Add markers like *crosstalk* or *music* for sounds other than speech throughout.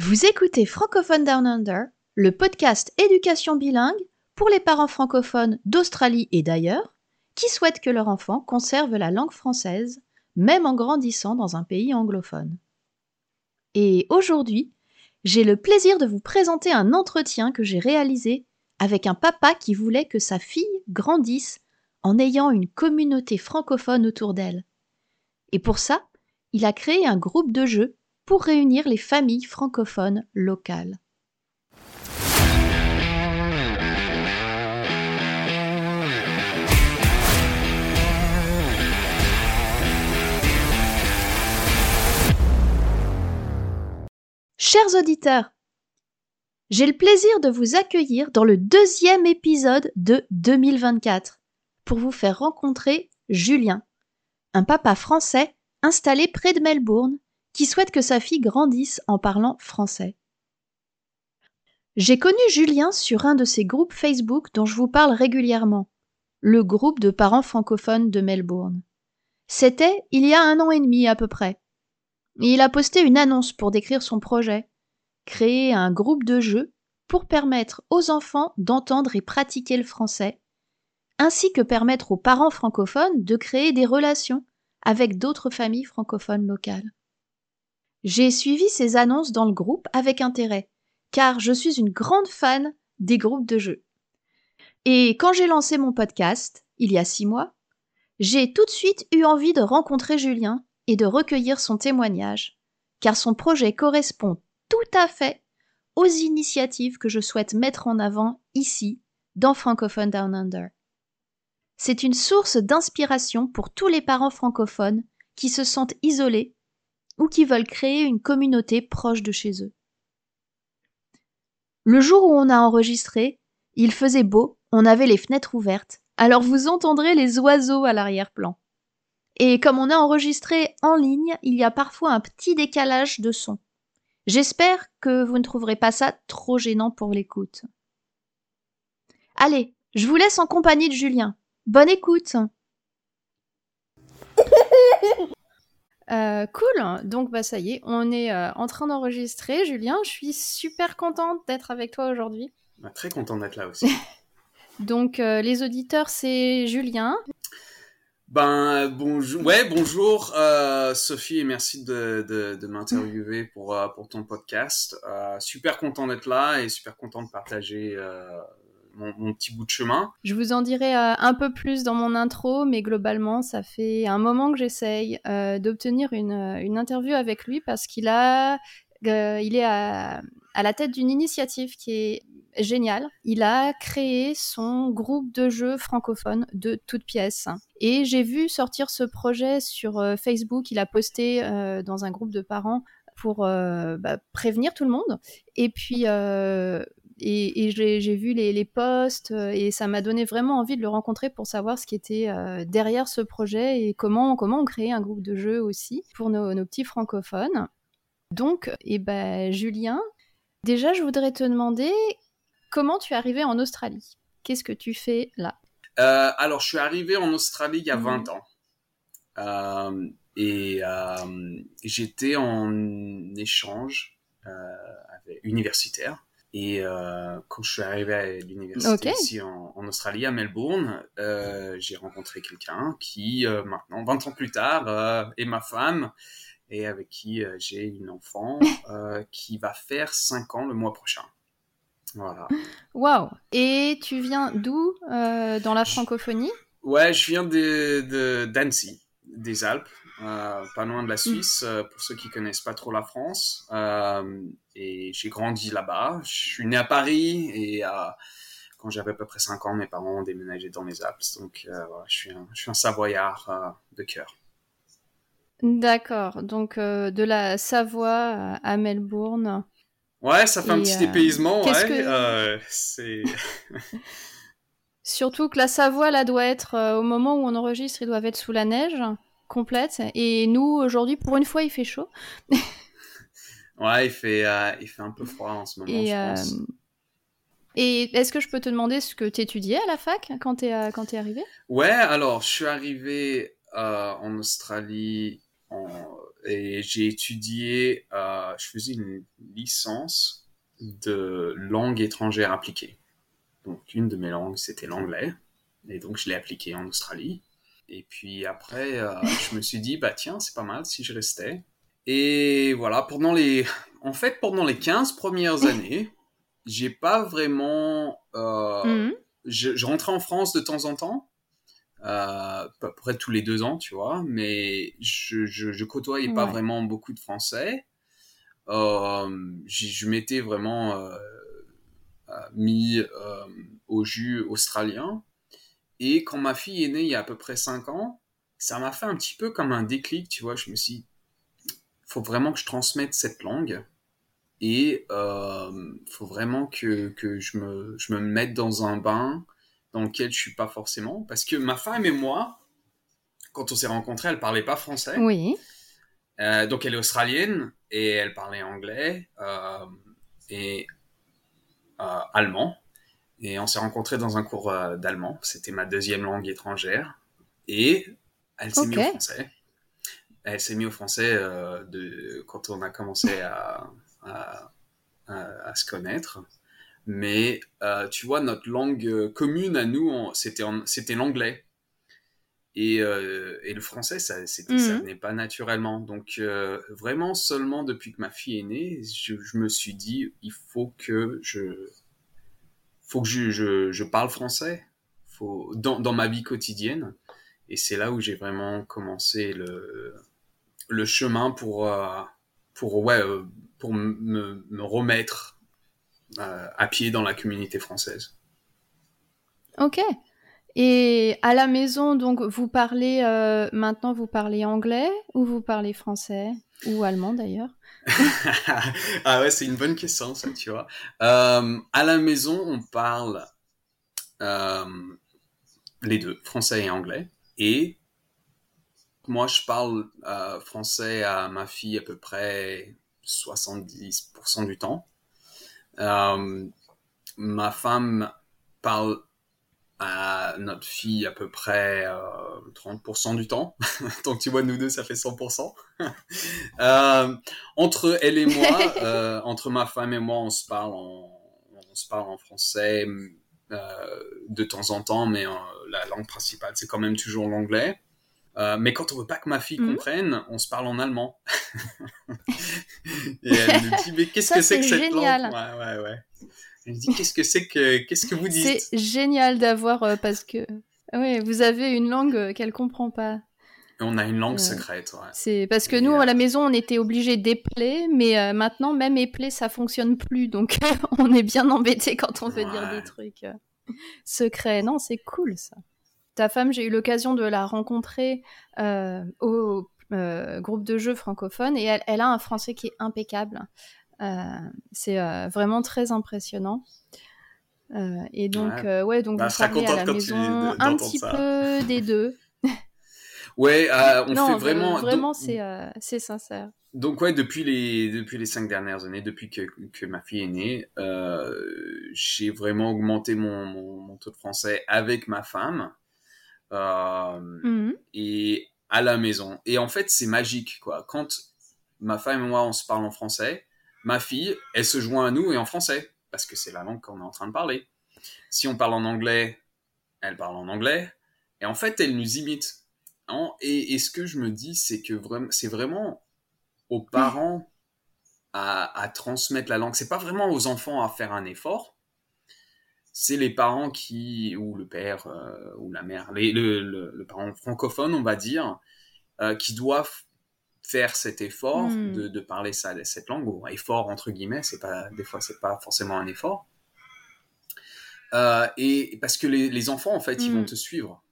Vous écoutez Francophone Down Under, le podcast éducation bilingue pour les parents francophones d'Australie et d'ailleurs qui souhaitent que leur enfant conserve la langue française, même en grandissant dans un pays anglophone. Et aujourd'hui, j'ai le plaisir de vous présenter un entretien que j'ai réalisé avec un papa qui voulait que sa fille grandisse en ayant une communauté francophone autour d'elle. Et pour ça, il a créé un groupe de jeux pour réunir les familles francophones locales. Chers auditeurs, j'ai le plaisir de vous accueillir dans le deuxième épisode de 2024 pour vous faire rencontrer Julien, un papa français installé près de Melbourne qui souhaite que sa fille grandisse en parlant français. J'ai connu Julien sur un de ces groupes Facebook dont je vous parle régulièrement, le groupe de parents francophones de Melbourne. C'était il y a un an et demi à peu près. il a posté une annonce pour décrire son projet, créer un groupe de jeux pour permettre aux enfants d'entendre et pratiquer le français, ainsi que permettre aux parents francophones de créer des relations avec d'autres familles francophones locales. J'ai suivi ces annonces dans le groupe avec intérêt, car je suis une grande fan des groupes de jeux. Et quand j'ai lancé mon podcast, il y a six mois, j'ai tout de suite eu envie de rencontrer Julien et de recueillir son témoignage, car son projet correspond tout à fait aux initiatives que je souhaite mettre en avant ici, dans Francophone Down Under. C'est une source d'inspiration pour tous les parents francophones qui se sentent isolés ou qui veulent créer une communauté proche de chez eux. Le jour où on a enregistré, il faisait beau, on avait les fenêtres ouvertes, alors vous entendrez les oiseaux à l'arrière-plan. Et comme on a enregistré en ligne, il y a parfois un petit décalage de son. J'espère que vous ne trouverez pas ça trop gênant pour l'écoute. Allez, je vous laisse en compagnie de Julien. Bonne écoute Euh, cool, donc bah ça y est, on est euh, en train d'enregistrer. Julien, je suis super contente d'être avec toi aujourd'hui. Bah, très contente d'être là aussi. *laughs* donc euh, les auditeurs, c'est Julien. Ben bonjour, ouais bonjour Sophie et merci de, de, de m'interviewer pour pour ton podcast. super content d'être là et super content de partager mon, petit bout de chemin. Je vous en dirai euh, un peu plus dans mon intro, mais globalement, ça fait un moment que j'essaye euh, d'obtenir une, euh, une, interview avec lui parce qu'il a, il est à, la tête d'une initiative qui est géniale. Il a créé son groupe de jeux francophone de toutes pièces. Et j'ai vu sortir ce projet sur Facebook. Il a posté dans un groupe de parents pour bah, prévenir tout le monde. Et puis, et, j'ai vu les, les, posts euh, et ça m'a donné vraiment envie de le rencontrer pour savoir ce qui était euh, derrière ce projet et comment, comment on crée un groupe de jeux aussi pour nos, petits francophones. Donc, eh ben, Julien, déjà, je voudrais te demander comment tu es arrivé en Australie? Qu'est-ce que tu fais là? Euh, Alors, je suis arrivé en Australie il y a 20 mmh. ans. et j'étais en échange universitaire et euh, quand je suis arrivé à l'université ici en, Australie, à Melbourne, euh, j'ai rencontré quelqu'un qui, euh, maintenant, 20 ans plus tard, est ma femme et avec qui j'ai une enfant *laughs* qui va faire 5 ans le mois prochain. Voilà. Waouh Et tu viens d'où dans la francophonie? Ouais, je viens de d'Annecy, des Alpes. Euh, pas loin de la mm. Suisse, euh, pour ceux qui connaissent pas trop la France. Euh, et j'ai grandi là-bas. Je suis né à Paris et quand j'avais à peu près 5 ans, mes parents ont déménagé dans les Alpes. Donc je, suis un, je suis un Savoyard de cœur. D'accord, donc de la Savoie à Melbourne. Ouais, ça fait un petit dépaysement, ouais. *laughs* Surtout que la Savoie, là, doit être, au moment où on enregistre, ils doivent être sous la neige complète. Et nous, aujourd'hui, pour une fois, il fait chaud. *laughs* ouais, il fait, euh, il fait un peu froid en ce moment, et, je pense. Euh, et est-ce que je peux te demander ce que tu étudiais à la fac quand tu es, euh, quand es arrivé? Ouais, alors, je suis arrivé en Australie en et j'ai étudié, je faisais une licence de langue étrangère appliquée. Donc une de mes langues, c'était l'anglais. Et donc je l'ai appliqué en Australie. Et puis après, euh, *laughs* je me suis dit, bah tiens, c'est pas mal si je restais. Et voilà, pendant les... *laughs* En fait, pendant les 15 premières *laughs* années, j'ai pas vraiment... Euh, Mhm. je, je rentrais en France de temps en temps, euh, à peu près tous les deux ans, tu vois, mais je, je, je côtoyais pas vraiment beaucoup de Français. Je m'étais vraiment mis au jus australien. Et quand ma fille est née il y a à peu près 5 ans, ça m'a fait un petit peu comme un déclic, tu vois. Je me suis dit, faut vraiment que je transmette cette langue. Et euh, faut vraiment que, que je, me, je me mette dans un bain dans lequel je suis pas forcément. Parce que ma femme et moi, quand on s'est rencontrés, elle parlait pas français. Oui. Euh, donc elle est australienne et elle parlait anglais euh, et euh, allemand. Et on s'est rencontrés dans un cours euh, d'allemand. C'était ma deuxième langue étrangère. Et elle s'est mise au français. Elle s'est mise au français euh, de, quand on a commencé à, à, à- à se connaître. Mais euh, tu vois, notre langue commune à nous, c'était l'anglais. Et, euh, et le français, ça, c'était, ça Mhm. venait pas naturellement. Donc, euh, vraiment, seulement depuis que ma fille est née, je, je me suis dit, il faut que je, faut que je, je, parle français faut, dans, dans ma vie quotidienne. Et c'est là où j'ai vraiment commencé le, le chemin pour, euh, pour, ouais, euh, pour me, me remettre euh, à pied dans la communauté française. Ok. Et à la maison, donc, vous parlez euh, maintenant, vous parlez anglais ou vous parlez français ou allemand d'ailleurs? *laughs* Ah ouais, c'est une bonne question, ça, tu vois. Euh, à la maison, on parle euh, les deux, français et anglais. Et moi, je parle français à ma fille à peu près 70% du temps. Ma femme parle à notre fille à peu près euh, 30% du temps. *laughs* Donc tu vois, nous deux, ça fait 100%. *laughs* euh, entre elle et moi, *laughs* euh, entre ma femme et moi, on se parle en, on se parle en français euh, de temps en temps, mais euh, la langue principale, c'est quand même toujours l'anglais. Euh, mais quand on veut pas que ma fille Mhm. comprenne, on se parle en allemand. et elle me dit, mais qu'est-ce que c'est que cette langue? Ouais, ouais, ouais. Elle me dit, qu'est-ce que c'est que, qu'est-ce que vous dites? C'est génial d'avoir euh, parce que oui, vous avez une langue euh, qu'elle comprend pas. Et on a une langue Euh, secrète, ouais. C'est parce que Et, nous à la maison on était obligés d'épeler, mais maintenant même épeler ça fonctionne plus, donc *laughs* on est bien embêté quand on veut dire des trucs secrets. Non, c'est cool ça. Ta femme, j'ai eu l'occasion de la rencontrer euh, au euh, groupe de jeux francophone et elle, elle a un français qui est impeccable. Euh, c'est euh, vraiment très impressionnant. Euh, et donc, Ouais. ouais, donc Bah, vous parlez à la maison un petit ça. peu des deux. *laughs* Ouais, euh, on non, fait vraiment. vraiment, c'est euh, sincère. Donc ouais, depuis les depuis les cinq dernières années, depuis que, que ma fille est née, euh, j'ai vraiment augmenté mon, mon, mon taux de français avec ma femme Mhm. et à la maison. Et en fait, c'est magique quoi. Quand ma femme et moi on se parle en français, ma fille, elle se joint à nous et en français parce que c'est la langue qu'on est en train de parler. Si on parle en anglais, elle parle en anglais et en fait, elle nous imite. Hein, Et, et ce que je me dis, c'est que vraiment, c'est vraiment aux parents à, à transmettre la langue. C'est pas vraiment aux enfants à faire un effort. C'est les parents qui, ou le père, euh, ou la mère, les, le, le, le parent francophone, on va dire, euh, qui doivent faire cet effort Mm. de, de parler ça, cette langue, ou effort entre guillemets, c'est pas, des fois c'est pas forcément un effort. Euh, et parce que les, les enfants, en fait, ils Mm. vont te suivre.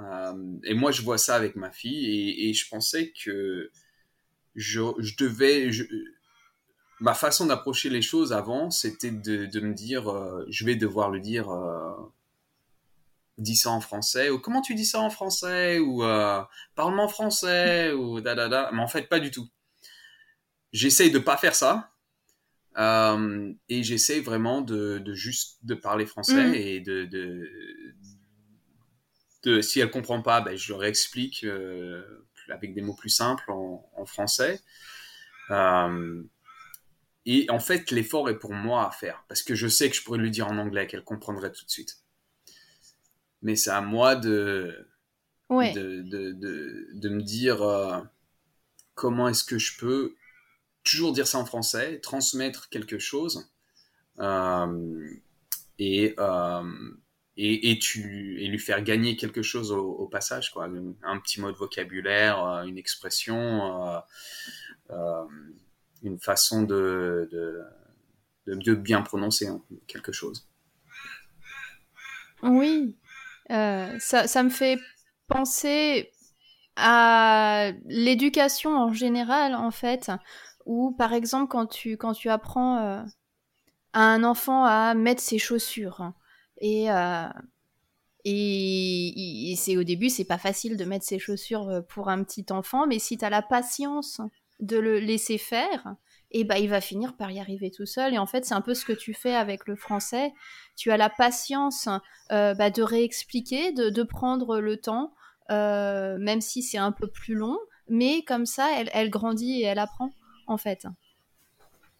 Euh, et moi, je vois ça avec ma fille, et, et je pensais que je, je devais. Je, ma façon d'approcher les choses avant, c'était de, de me dire euh, je vais devoir le dire. Dis ça en français, ou comment tu dis ça en français, ou euh, parle-moi en français, ou da da da. Mais en fait, pas du tout. J'essaye de pas faire ça. Euh, et j'essaie vraiment de, de juste de parler français Mm. et de, de, de si elle comprend pas, ben, je leur explique euh, avec des mots plus simples en, en français. Euh, et en fait, l'effort est pour moi à faire, parce que je sais que je pourrais lui dire en anglais, qu'elle comprendrait tout de suite. Mais c'est à moi de, Ouais. de, de, de, de me dire euh, comment est-ce que je peux toujours dire ça en français, transmettre quelque chose, euh, et, euh, et, et, tu, et lui faire gagner quelque chose au, au passage, quoi. Un, petit mot de vocabulaire, une expression, euh, une façon de, de, de, de bien prononcer hein, quelque chose. Oui, euh, ça, me fait penser à l'éducation en général, en fait, où par exemple quand tu, quand tu apprends euh, à un enfant à mettre ses chaussures, et, euh, et, et c'est au début, c'est pas facile de mettre ses chaussures pour un petit enfant, mais si tu as la patience de le laisser faire, et bah, il va finir par y arriver tout seul. Et en fait, c'est un peu ce que tu fais avec le français. Tu as la patience euh, bah, de réexpliquer, de, de, prendre le temps, euh, même si c'est un peu plus long. Mais comme ça, elle, elle grandit et elle apprend, en fait.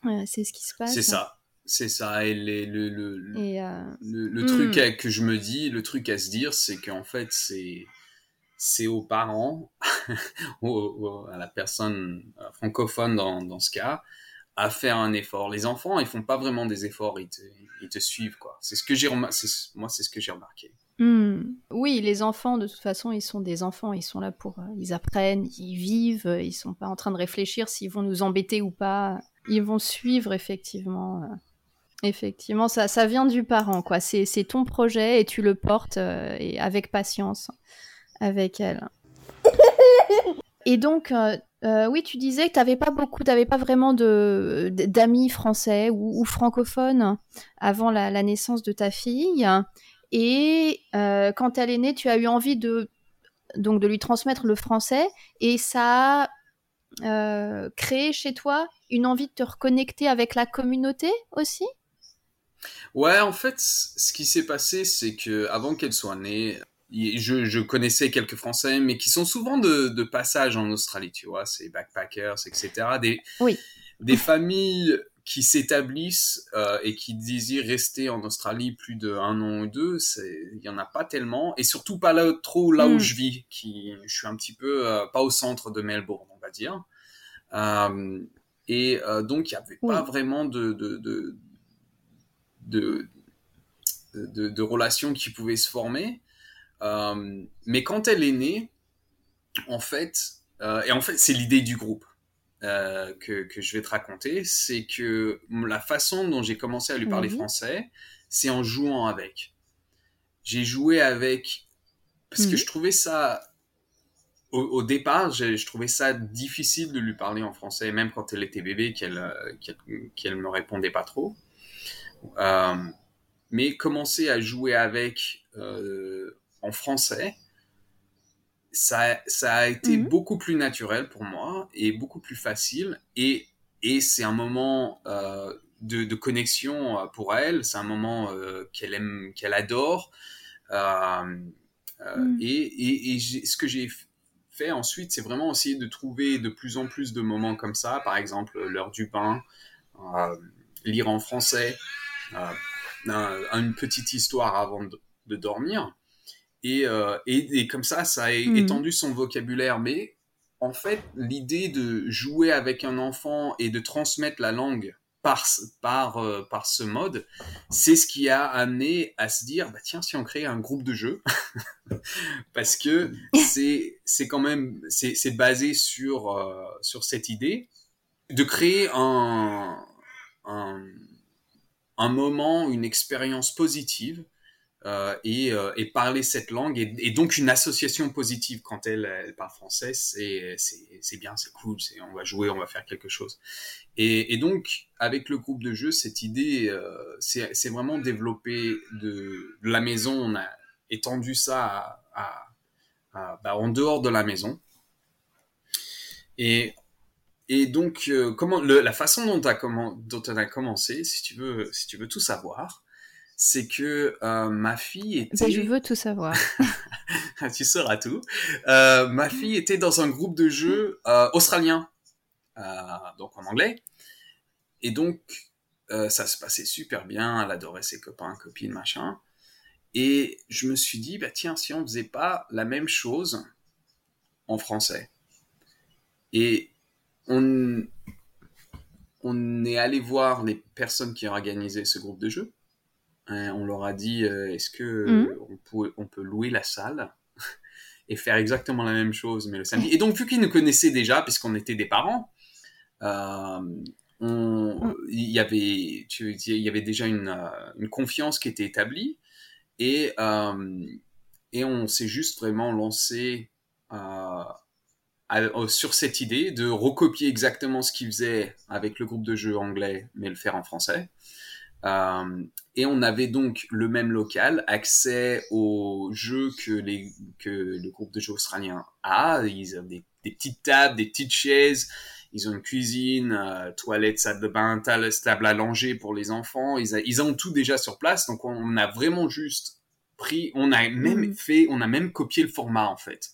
Euh, c'est ce qui se passe. C'est ça. C'est ça. Et les, le, le, et le, le, truc hmm. à, que je me dis, le truc à se dire, c'est qu'en fait, c'est c'est aux parents, aux, *laughs* à la personne francophone dans, ce cas, à faire un effort. Les enfants, ils font pas vraiment des efforts, ils te, suivent quoi. C'est ce que j'ai moi, c'est ce que j'ai remarqué. Mmh. Oui, les enfants, de toute façon, ils sont des enfants, ils sont là pour, euh, ils apprennent, ils vivent, ils sont pas en train de réfléchir s'ils vont nous embêter ou pas. Ils vont suivre effectivement. Euh, effectivement, ça, ça vient du parent, quoi. C'est, ton projet et tu le portes euh, et avec patience avec elle. *laughs* Et donc, euh, euh, oui, tu disais que tu n'avais pas beaucoup, tu n'avais pas vraiment de, d'amis français ou, ou francophones avant la, la, naissance de ta fille. Et euh, quand elle est née, tu as eu envie de, donc, de lui transmettre le français et ça a euh, créé chez toi une envie de te reconnecter avec la communauté aussi? Ouais, en fait, ce qui s'est passé, c'est que avant qu'elle soit née, je, je, connaissais quelques Français, mais qui sont souvent de, de passage en Australie, tu vois, c'est backpackers, etc. Des, oui. des familles qui s'établissent euh, et qui désirent rester en Australie plus d'un an ou deux, il y en a pas tellement, et surtout pas là, trop là Hmm. où je vis, qui je suis un petit peu euh, pas au centre de Melbourne, on va dire. Euh, et donc il y avait Oui. pas vraiment de de, de de de de relations qui pouvaient se former. Euh, mais quand elle est née, en fait, euh, et en fait, c'est l'idée du groupe euh, que, que je vais te raconter, c'est que la façon dont j'ai commencé à lui parler Oui. français, c'est en jouant avec. J'ai joué avec parce que Mhm. je trouvais ça au, au départ, je, je trouvais ça difficile de lui parler en français, même quand elle était bébé, qu'elle qu'elle qu'elle me répondait pas trop. Euh, mais commencer à jouer avec euh, en français, ça, ça a été Mhm. beaucoup plus naturel pour moi et beaucoup plus facile. Et, et c'est un moment euh, de, de connexion euh, pour elle, c'est un moment euh, qu'elle aime, qu'elle adore. Euh, Mm. Et, et, et j'ai- ce que j'ai fait ensuite, c'est vraiment essayer de trouver de plus en plus de moments comme ça, par exemple l'heure du pain, euh, lire en français, un- une petite histoire avant de, de dormir. Et, euh, et, et comme ça, ça a Mhm. étendu son vocabulaire. Mais en fait, l'idée de jouer avec un enfant et de transmettre la langue par, ce- par, euh, par ce mode, c'est ce qui a amené à se dire, bah tiens, si on crée un groupe de jeux, *laughs* parce que c'est c'est quand même c'est c'est basé sur euh, sur cette idée de créer un un, un moment, une expérience positive euh, et, euh, et parler cette langue et, donc une association positive quand elle, parle français, c'est bien, c'est cool, on va jouer, on va faire quelque chose. Et, donc avec le groupe de jeu, cette idée, euh, c'est vraiment développé de, la maison, on a étendu ça à, bah, en dehors de la maison. Et donc, euh, comment la façon dont, as comment, dont on a commencé, si tu veux, si tu veux tout savoir, c'est que euh, ma fille était. Ben, je veux tout savoir. *laughs* tu sauras tout. Euh, ma fille était dans un groupe de jeu euh, australien, donc en anglais. Et donc, ça se passait super bien. Elle adorait ses copains, copines, machin. Et je me suis dit, bah tiens, si on faisait pas la même chose en français. Et on, on est allé voir les personnes qui ont organisé ce groupe de jeu. Hein, on leur a dit, euh, est-ce que mhm. on, peut, on peut louer la salle *laughs* et faire exactement la même chose, mais le samedi. Et donc, vu qu'ils nous connaissaient déjà, puisqu'on était des parents, euh, mm. il y avait, tu, il y avait déjà une, euh, une, confiance qui était établie et, et on s'est juste vraiment lancé sur cette idée de recopier exactement ce qu'ils faisaient avec le groupe de jeux anglais, mais le faire en français. Euh, et on avait donc le même local, accès aux jeux que, les, que le groupe de jeux australien a. Ils ont des, petites tables, des petites chaises. Ils ont une cuisine, euh, toilette, salle de bain, table à langer pour les enfants. Ils, ils ont tout déjà sur place. Donc on a vraiment juste pris, on a même mmh. fait, on a même copié le format en fait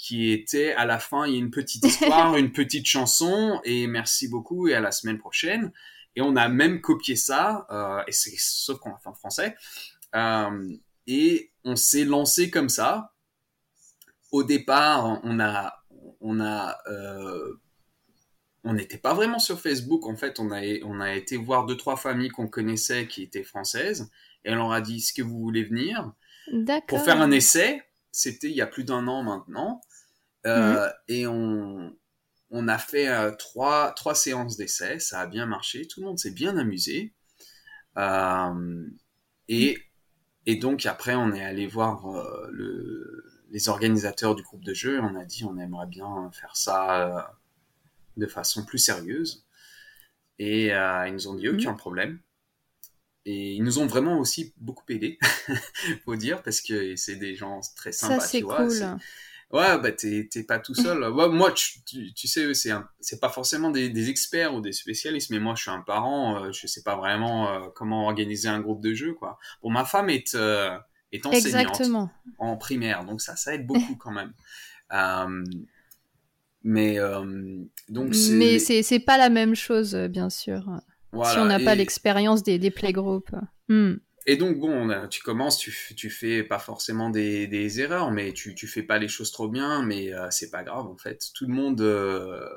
qui était à la fin, il y a une petite histoire, *laughs* une petite chanson, et merci beaucoup, et à la semaine prochaine. Et on a même copié ça, euh, et c'est sauf qu'on l'a fait en français. Euh, et on s'est lancé comme ça. Au départ, on a, on a, euh, on n'était pas vraiment sur Facebook. En fait, on a, on a été voir deux trois familles qu'on connaissait qui étaient françaises, et on leur a dit est-ce que vous voulez venir pour faire un essai? C'était il y a plus d'un an maintenant. Mhm. Et on, on a fait euh, trois, trois séances d'essai, ça a bien marché, tout le monde s'est bien amusé. Euh, et, et donc après, on est allé voir le, les organisateurs du groupe de jeu, on a dit on aimerait bien faire ça de façon plus sérieuse. Et ils nous ont dit aucun mhm. problème. Et ils nous ont vraiment aussi beaucoup aidé, *laughs* faut dire, parce que c'est des gens très sympas. Ça, c'est cool. Ouais, bah t'es pas tout seul. moi, tu, tu, sais, c'est c'est pas forcément des, des, experts ou des spécialistes, mais moi, je suis un parent, euh, je sais pas vraiment euh, comment organiser un groupe de jeu, quoi. Bon, ma femme est euh, est enseignante en primaire, donc ça, ça aide beaucoup quand même. *laughs* mais donc mais c'est c'est pas la même chose, bien sûr. si on n'a pas l'expérience des des playgroups. Hmm. Et donc, bon, tu commences, tu, tu fais pas forcément des, des erreurs, mais tu, tu fais pas les choses trop bien, mais euh, c'est pas grave, en fait. Tout le monde, euh,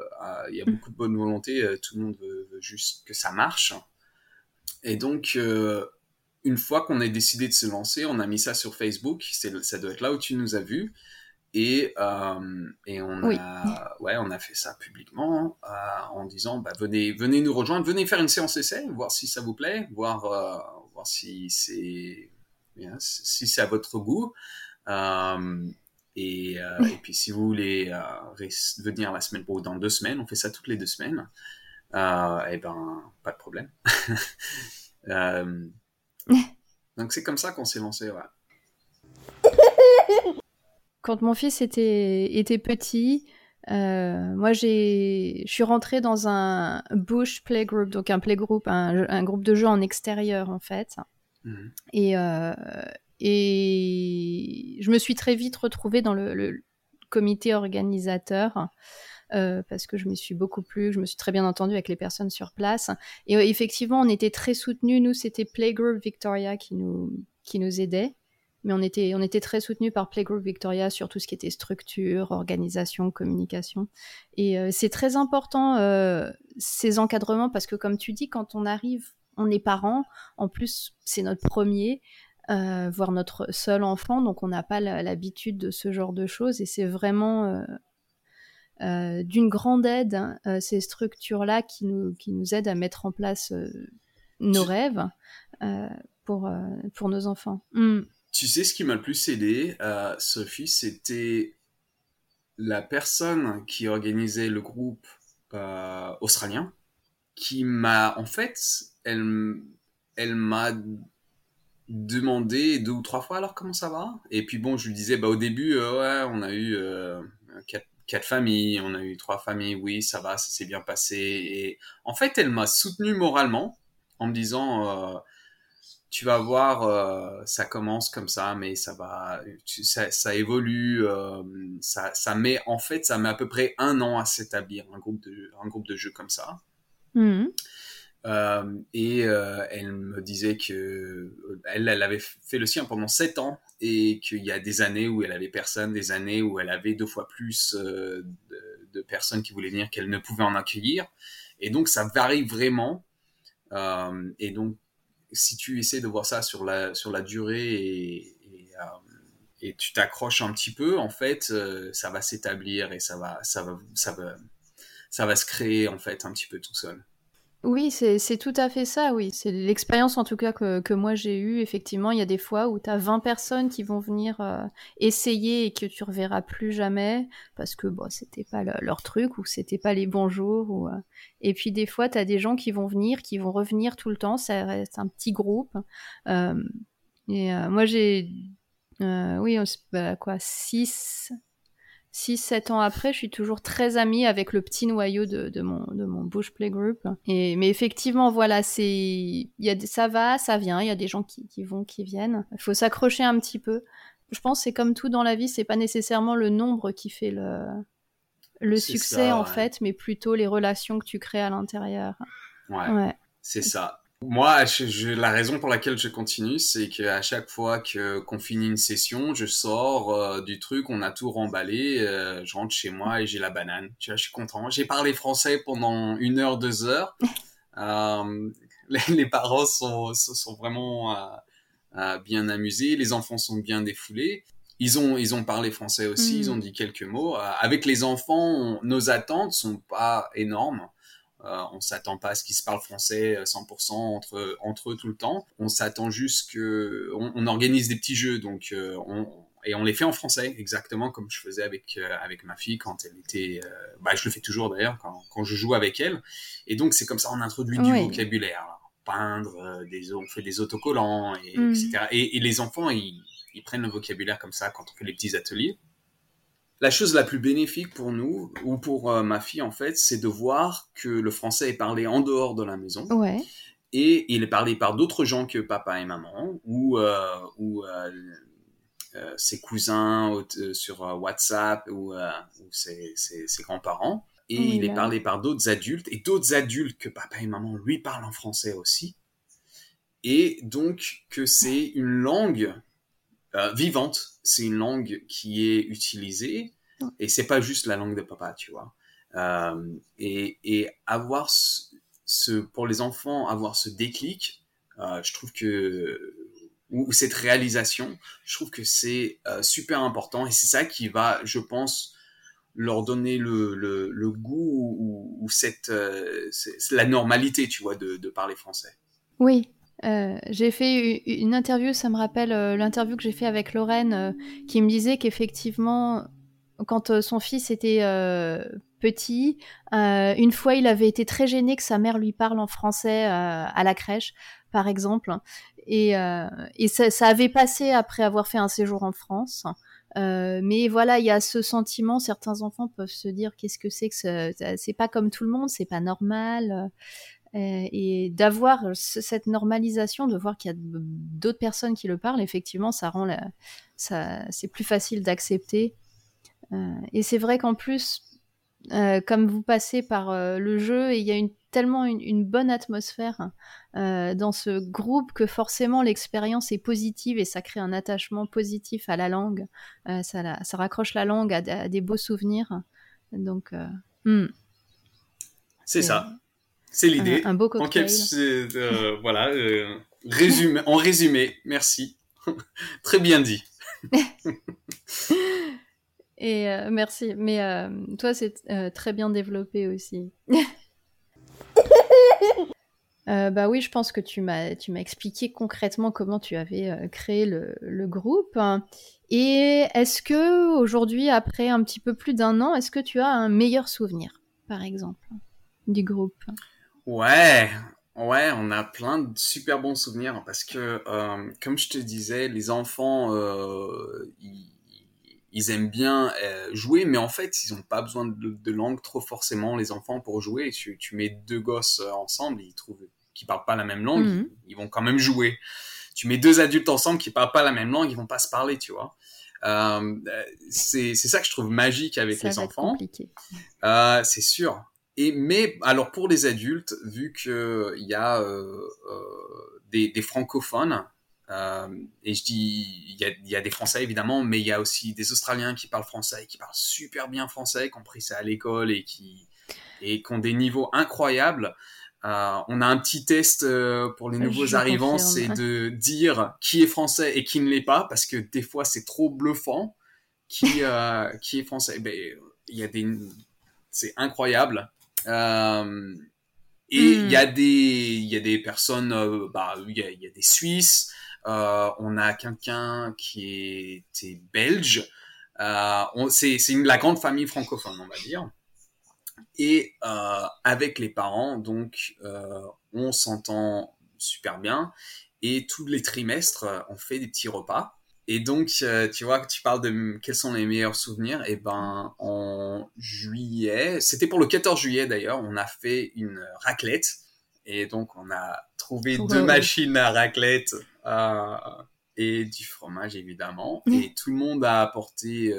il y a beaucoup de bonne volonté, euh, tout le monde veut, juste que ça marche. Et donc, une fois qu'on a décidé de se lancer, on a mis ça sur Facebook, ça doit être là où tu nous as vus. Et, et on, a, ouais, on a fait ça publiquement en disant bah, venez, venez nous rejoindre, venez faire une séance essai, voir si ça vous plaît, voir si c'est si c'est à votre goût. Euh, et, euh, et, puis si vous voulez euh, venir la semaine ou dans deux semaines, on fait ça toutes les deux semaines. et eh ben pas de problème. *laughs* *laughs* donc c'est comme ça qu'on s'est lancé. Quand mon fils était, était petit, euh, moi, je suis rentrée dans un Bush Playgroup, donc un playgroup, un, un groupe de jeux en extérieur en fait. Mhm. Et, euh, et je me suis très vite retrouvée dans le, comité organisateur. Euh, parce que je me suis beaucoup plu, je me suis très bien entendue avec les personnes sur place. Et effectivement, on était très soutenus. Nous, c'était Playgroup Victoria qui nous, qui nous aidait mais on était, on était très soutenu par Playgroup Victoria sur tout ce qui était structure, organisation, communication. Et euh, c'est très important euh, ces encadrements parce que comme tu dis, quand on arrive, on est parent, en plus c'est notre premier, euh, voire notre seul enfant, donc on n'a pas l'habitude de ce genre de choses et c'est vraiment d'une grande aide hein, ces structures-là qui nous, qui nous aident à mettre en place nos rêves pour, pour nos enfants. Hmm. Tu sais ce qui m'a le plus aidé, euh, Sophie, c'était la personne qui organisait le groupe euh, australien, qui m'a, en fait, elle, elle m'a demandé deux ou trois fois alors comment ça va? Et puis bon je lui disais bah au début euh, ouais on a eu quatre, quatre, familles on a eu trois familles oui ça va ça s'est bien passé. Et en fait elle m'a soutenu moralement en me disant tu vas voir, euh, ça commence comme ça, mais ça va, ça, ça, évolue, euh, ça, ça met, en fait, ça met à peu près un an à s'établir un groupe de, un groupe de jeux comme ça. Mhm. Euh, et elle me disait que elle, elle avait fait le sien pendant sept ans et qu'il y a des années où elle avait personne, des années où elle avait deux fois plus de, de, personnes qui voulaient venir qu'elle ne pouvait en accueillir. Et donc ça varie vraiment. Et donc si tu essaies de voir ça sur la, sur la durée et, et, euh, tu t'accroches un petit peu, en fait, euh, ça va s'établir et ça va, ça, va, ça, va, ça va se créer en fait un petit peu tout seul. Oui, c'est tout à fait ça, oui. C'est l'expérience en tout cas que, moi j'ai eue. Effectivement, il y a des fois où tu as 20 personnes qui vont venir euh, essayer et que tu reverras plus jamais parce que bon, c'était pas le, leur truc ou c'était pas les bons jours. Ou, euh... Et puis des fois, tu as des gens qui vont venir, qui vont revenir tout le temps. Ça reste un petit groupe. Euh, et moi j'ai, oui, bah, quoi, 6 6-7 ans après, je suis toujours très amie avec le petit noyau de, de mon, de mon Bush Play Group. Et, mais effectivement, voilà, c'est, il y a, ça va, ça vient, il y a des gens qui, qui vont, qui viennent. Il faut s'accrocher un petit peu. Je pense c'est comme tout dans la vie, c'est pas nécessairement le nombre qui fait le, le succès ça, en ouais. fait, mais plutôt les relations que tu crées à l'intérieur. Ouais. ouais. C'est ça. Moi, je, je, la raison pour laquelle je continue, c'est qu'à chaque fois que qu'on finit une session, je sors euh, du truc, on a tout remballé, euh, je rentre chez moi et j'ai la banane. Tu vois, je suis content. J'ai parlé français pendant une heure, deux heures. *laughs* euh, les, les, parents sont, sont vraiment bien amusés, les enfants sont bien défoulés. Ils ont, ils ont parlé français aussi, mmh. ils ont dit quelques mots. Avec les enfants, on, nos attentes sont pas énormes. Euh, on s'attend pas à ce qu'ils se parlent français 100% entre entre eux tout le temps. On s'attend juste que on, on, organise des petits jeux donc euh, on, et on les fait en français exactement comme je faisais avec euh, avec ma fille quand elle était bah je le fais toujours d'ailleurs quand, quand je joue avec elle et donc c'est comme ça on introduit oui. du vocabulaire peindre des on fait des autocollants et, mmh. etc et, et, les enfants ils, ils prennent le vocabulaire comme ça quand on fait les petits ateliers la chose la plus bénéfique pour nous, ou pour euh, ma fille en fait, c'est de voir que le français est parlé en dehors de la maison. Ouais. Et il est parlé par d'autres gens que papa et maman, ou, euh, ou euh, ses cousins sur WhatsApp, ou, ou ses, ses, ses grands-parents. Et oui, il est parlé par d'autres adultes, et d'autres adultes que papa et maman lui parlent en français aussi. Et donc que c'est une langue euh, vivante. C'est une langue qui est utilisée et c'est pas juste la langue de papa, tu vois. Euh, et, et, avoir ce, ce, pour les enfants, avoir ce déclic, euh, je trouve que ou cette réalisation, je trouve que c'est super important et c'est ça qui va, je pense, leur donner le, le, le goût ou, ou cette euh, la normalité, tu vois, de, de parler français. Oui, euh, j'ai fait une interview, ça me rappelle euh, l'interview que j'ai fait avec Lorraine, euh, qui me disait qu'effectivement, quand son fils était petit, une fois il avait été très gêné que sa mère lui parle en français à la crèche, par exemple, et, ça, avait passé après avoir fait un séjour en France. mais voilà, il y a ce sentiment. Certains enfants peuvent se dire qu'est-ce que c'est que c'est pas comme tout le monde, c'est pas normal. Euh, et d'avoir cette normalisation, de voir qu'il y a d'autres personnes qui le parlent, effectivement, ça rend la, ça, c'est plus facile d'accepter. Euh, et c'est vrai qu'en plus, euh, comme vous passez par le jeu, il y a une, tellement une, une bonne atmosphère euh, dans ce groupe que forcément l'expérience est positive et ça crée un attachement positif à la langue. ça, la, ça raccroche la langue à, à des beaux souvenirs. Donc, hmm. c'est ça. C'est l'idée. Un, un, beau cocktail. En euh, voilà, euh, résumé, en résumé, merci. *laughs* Très bien dit. *laughs* Et euh, merci. Mais euh, toi, c'est euh, très bien développé aussi. *laughs* bah oui, je pense que tu m'as tu m'as expliqué concrètement comment tu avais créé le, le groupe. Et est-ce que aujourd'hui, après un petit peu plus d'un an, est-ce que tu as un meilleur souvenir, par exemple, du groupe? Ouais, ouais, on a plein de super bons souvenirs parce que, euh, comme je te disais, les enfants, euh, ils, ils, aiment bien euh, jouer, mais en fait, ils n'ont pas besoin de, de, langue trop forcément, les enfants, pour jouer. Tu, tu mets deux gosses ensemble, ils trouvent qu'ils parlent pas la même langue, -hmm. ils vont quand même jouer. tu mets deux adultes ensemble qui parlent pas la même langue, ils vont pas se parler, tu vois. Euh, c'est ça que je trouve magique avec les enfants. Euh, c'est sûr. Et mais alors pour les adultes, vu que il y a euh, euh des, des, francophones, euh, et je dis il y a, y a, des Français évidemment, mais il y a aussi des Australiens qui parlent français, qui parlent super bien français, qui ont pris ça à l'école et qui et qui ont des niveaux incroyables. Euh, on a un petit test pour les nouveaux arrivants, c'est de dire qui est français et qui ne l'est pas, parce que des fois c'est trop bluffant qui qui est français. Ben il y a des, c'est incroyable. Euh, et il y a hmm. des il y a des personnes, bah il y a, y a, des Suisses. on a quelqu'un qui était belge. c'est c'est la grande famille francophone, on va dire et euh, avec les parents, donc euh, on s'entend super bien et tous les trimestres on fait des petits repas. Et donc euh, tu vois, tu parles de quels sont les meilleurs souvenirs? Et ben en juillet, c'était pour le 14 juillet d'ailleurs, on a fait une raclette. Et donc on a trouvé deux machines à raclette euh, et du fromage évidemment. Et tout le monde a apporté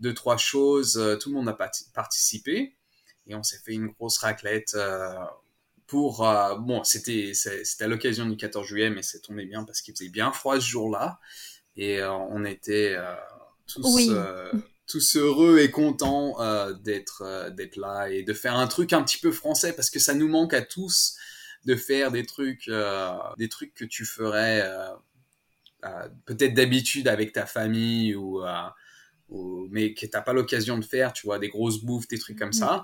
deux trois choses, tout le monde a participé. Et on s'est fait une grosse raclette euh, pour euh, bon c'était c'était à l'occasion du 14 juillet mais c'est tombé bien parce qu'il faisait bien froid ce jour-là et euh, on était tous tous heureux et contents d'être d'être là et de faire un truc un petit peu français parce que ça nous manque à tous de faire des trucs des trucs que tu ferais peut-être d'habitude avec ta famille ou mais que t'as pas l'occasion de faire, tu vois, des grosses bouffes, des trucs comme ça.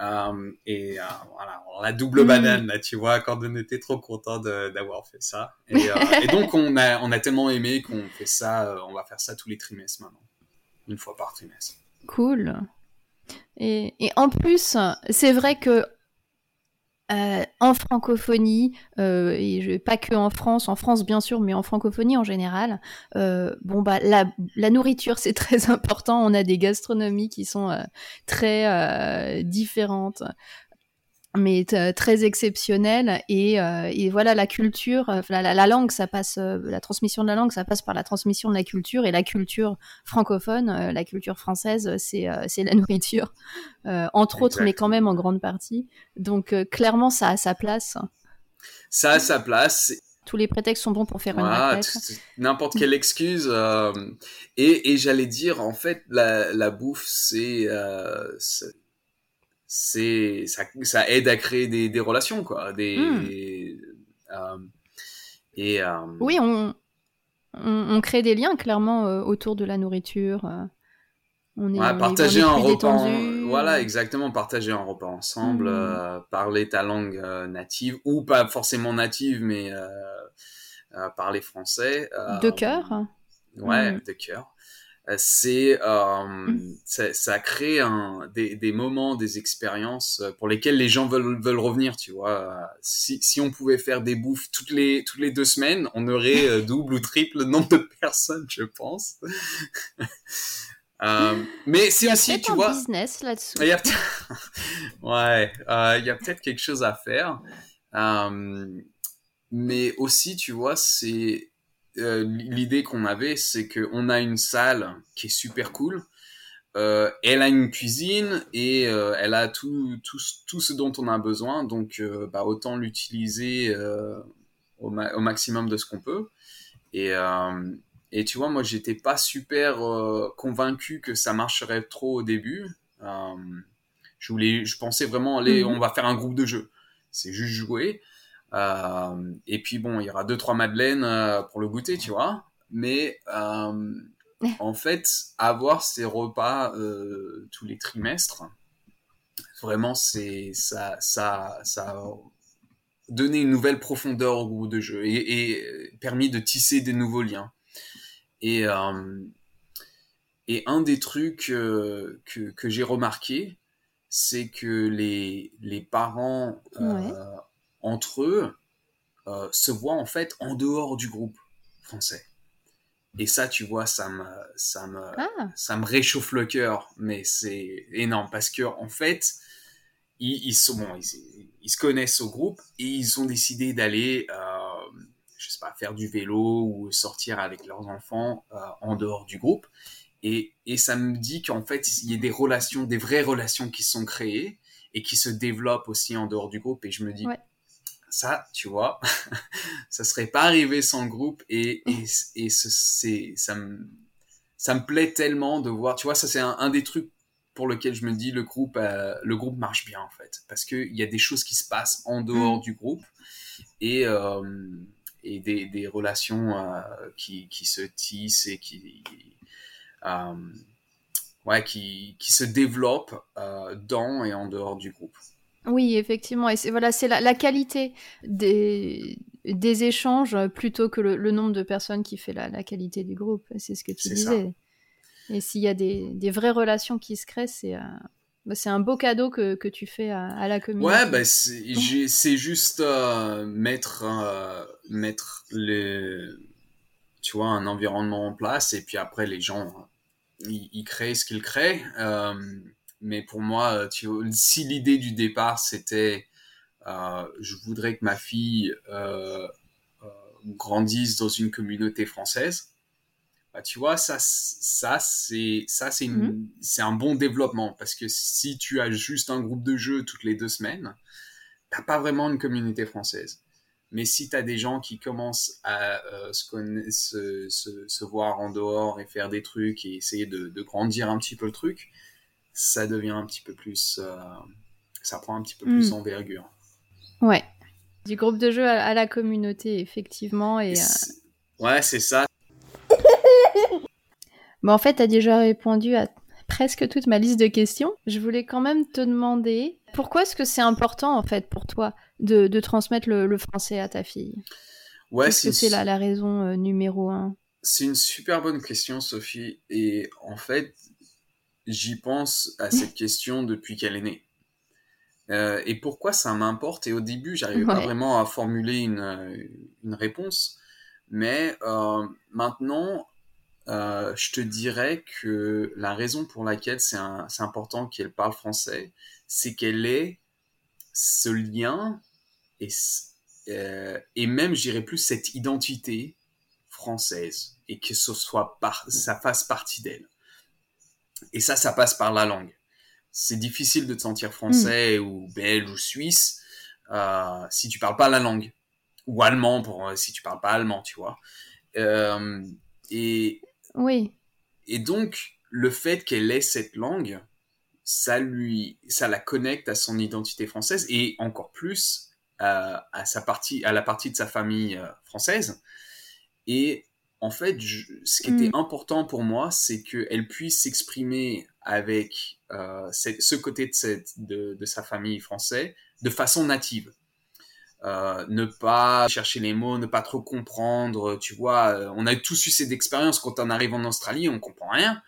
Euh, et euh, voilà, la double mm. banane, là, tu vois, quand on était trop content d'avoir fait ça. Et, euh, et, donc, *laughs* on a, on a tellement aimé qu'on fait ça, on va faire ça tous les trimestres maintenant. Une fois par trimestre. Cool. Et, et en plus, c'est vrai que euh, en francophonie, euh, et pas que en France, en France bien sûr, mais en francophonie en général. Euh, bon bah la, la nourriture c'est *laughs* très important. On a des gastronomies qui sont euh, très euh, différentes mais très exceptionnel. Et, euh, et, voilà la culture euh, la, la, langue ça passe euh, la transmission de la langue ça passe par la transmission de la culture. Et la culture francophone la culture française c'est c'est la *laughs* nourriture entre autres mais quand même en grande partie. Donc clairement ça a sa place. Ça a sa place. Tous les prétextes sont bons pour faire une raclette. N'importe quelle excuse. et, et j'allais dire, en fait, la, la bouffe, c'est c'est ça, ça aide à créer des, des relations quoi des hmm. euh, et euh, oui on, on, crée des liens clairement euh, autour de la nourriture on est, partager un repas voilà exactement partager un repas ensemble hmm. parler ta langue native ou pas forcément native mais parler français de cœur ouais hmm. de cœur c'est euh, mmh. ça, ça, crée un, des, des, moments, des expériences euh, pour lesquelles les gens veulent, veulent revenir, tu vois. Si, si on pouvait faire des bouffes toutes les, toutes les deux semaines, on aurait double ou triple le nombre de *laughs* personnes, je pense. euh, mais c'est aussi, tu vois. business là-dessous. Il y a *laughs* ouais, euh, il y a peut-être quelque chose à faire. Euh, mais aussi, tu vois, c'est euh, l'idée qu'on avait, c'est qu'on a une salle qui est super cool. Euh, elle a une cuisine et euh, elle a tout, tout, tout, ce dont on a besoin. Donc, bah, autant l'utiliser au, au, maximum de ce qu'on peut. Et, et tu vois, moi, j'étais pas super convaincu que ça marcherait trop au début. je voulais, je pensais vraiment aller, mhm. on va faire un groupe de jeux. C'est juste jouer. Euh, et puis bon, il y aura deux trois madeleines euh, pour le goûter, tu vois. Mais euh, en fait, avoir ces repas tous les trimestres, vraiment, c'est ça, ça, ça a donné une nouvelle profondeur au goût de jeu et, permis de tisser des nouveaux liens. Et et un des trucs que, que j'ai remarqué, c'est que les, les parents entre eux euh, se voient en fait en dehors du groupe français. Et ça, tu vois, ça me, ça me, ah. ça me réchauffe le cœur, mais c'est énorme parce que en fait, ils, ils sont, bon, ils, se connaissent au groupe et ils ont décidé d'aller euh, je sais pas, faire du vélo ou sortir avec leurs enfants en dehors du groupe. Et, et ça me dit qu'en fait, il y a des relations, des vraies relations qui sont créées et qui se développent aussi en dehors du groupe. Et je me dis, ça, tu vois, *laughs* ça serait pas arrivé sans le groupe. Et, et, *laughs* et c'est, ça me, ça me plaît tellement de voir, tu vois, ça c'est un, des trucs pour lequel je me dis le groupe, euh, le groupe marche bien en fait, parce qu'il y a des choses qui se passent en dehors mm. du groupe et, euh, et des, des relations euh, qui, qui se tissent et qui, ouais, qui, qui se développe euh, dans et en dehors du groupe. Oui, effectivement. Et c'est voilà, c'est la, la, qualité des, des échanges plutôt que le, le, nombre de personnes qui fait la, la qualité du groupe. C'est ce que tu disais. Ça. Et s'il y a des, des, vraies relations qui se créent, c'est euh, bah, c'est un beau cadeau que, que tu fais à, à, la communauté. Ouais, bah c'est juste euh, mettre, euh, mettre les, tu vois, un environnement en place et puis après les gens il, crée ce qu'il crée. Euh, mais pour moi, tu, si l'idée du départ c'était euh, je voudrais que ma fille euh, euh, grandisse dans une communauté française, bah, tu vois, ça, ça c'est ça c'est un bon développement parce que si tu as juste un groupe de jeux toutes les deux semaines, t'as pas vraiment une communauté française. Mais si tu as des gens qui commencent à euh, se, se, se, se, voir en dehors et faire des trucs et essayer de, de, grandir un petit peu le truc, ça devient un petit peu plus... Euh, ça prend un petit peu plus mmh. envergure. Ouais. Du groupe de jeu à, à la communauté, effectivement. Et, et euh... Ouais, c'est ça. *laughs* bon, en fait, tu as déjà répondu à presque toute ma liste de questions. Je voulais quand même te demander pourquoi est-ce que c'est important, en fait, pour toi de, de transmettre le, le, français à ta fille? Ouais, c'est c'est la, la raison euh, numéro un? C'est une super bonne question, Sophie. Et en fait, j'y pense à cette question depuis qu'elle est née. Euh, et pourquoi ça m'importe? Et au début, j'arrivais ouais. pas vraiment à formuler une, une réponse. Mais euh, maintenant, euh, je te dirais que la raison pour laquelle c'est important qu'elle parle français, c'est qu'elle ait ce lien et, euh, et même, je dirais plus, cette identité française et que ce soit par, ça fasse partie d'elle. Et ça, ça passe par la langue. C'est difficile de te sentir français mmh. ou belge ou suisse euh, si tu parles pas la langue ou allemand pour euh, si tu parles pas allemand, tu vois. Euh, et oui. Et donc le fait qu'elle ait cette langue, ça lui, ça la connecte à son identité française et encore plus euh, à sa partie, à la partie de sa famille euh, française. Et en fait, je, ce qui était mm. important pour moi, c'est qu'elle puisse s'exprimer avec euh, ce côté de, cette, de, de, sa famille française de façon native. Euh, ne pas chercher les mots, ne pas trop comprendre, tu vois, euh, on a tous eu cette expérience quand on arrive en Australie, on comprend rien,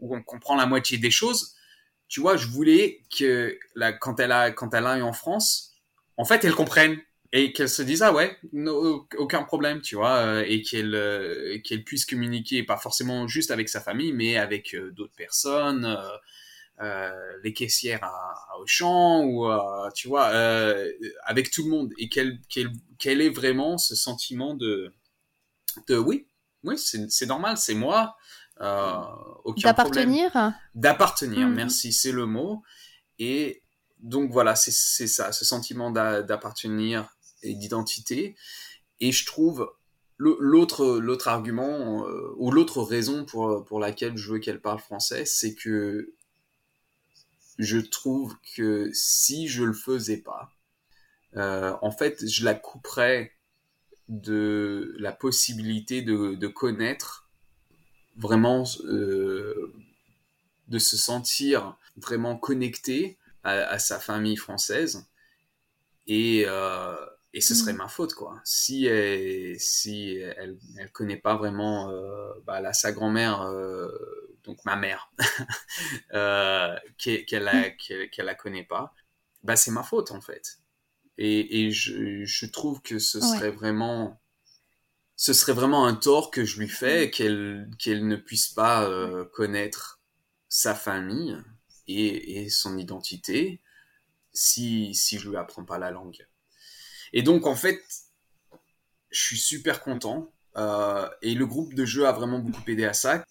ou on comprend la moitié des choses. Tu vois, je voulais que la, quand elle a quand elle a eu en France, en fait, elle comprenne et qu'elle se dise ah ouais no, aucun problème tu vois euh, et qu'elle euh, qu'elle puisse communiquer pas forcément juste avec sa famille mais avec euh, d'autres personnes euh, les caissières à, à Auchan ou tu vois avec tout le monde. Et qu'elle qu'elle qu'elle ait vraiment ce sentiment de de oui oui c'est c'est normal c'est moi aucun d'appartenir d'appartenir mmh. merci c'est le mot. Et donc voilà, c'est ça, ce sentiment d'appartenir d'identité. Et je trouve l'autre l'autre argument euh, ou l'autre raison pour pour laquelle je veux qu'elle parle français, c'est que je trouve que si je le faisais pas, euh, en fait, je la couperais de la possibilité de, de connaître vraiment, euh, de se sentir vraiment connecté à, à sa famille française. Et, euh, et ce serait mmh. ma faute quoi. Si elle, si elle elle connaît pas vraiment euh, bah, là, sa grand-mère euh, donc ma mère *laughs* euh, qu'elle la qu'elle qu la connaît pas bah c'est ma faute en fait. Et, et je, je trouve que ce serait ouais. vraiment ce serait vraiment un tort que je lui fais qu'elle qu'elle ne puisse pas euh, connaître sa famille et, et son identité si si je lui apprends pas la langue et donc, en fait, je suis super content. et le groupe de jeu a vraiment beaucoup aidé à ça.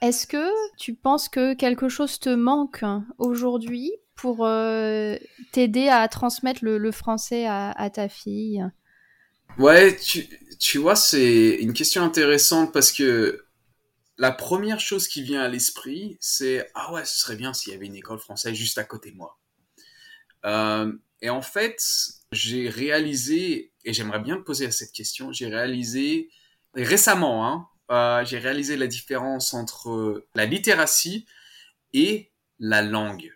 Est-ce que tu penses que quelque chose te manque aujourd'hui pour euh, t'aider à transmettre le, français à, ta fille? Ouais, tu, vois, c'est une question intéressante parce que la première chose qui vient à l'esprit, c'est ah ouais, ce serait bien s'il y avait une école française juste à côté de moi. Euh, et en fait, j'ai réalisé, et j'aimerais bien te poser cette question, j'ai réalisé récemment, hein, euh, j'ai réalisé la différence entre la littératie et la langue.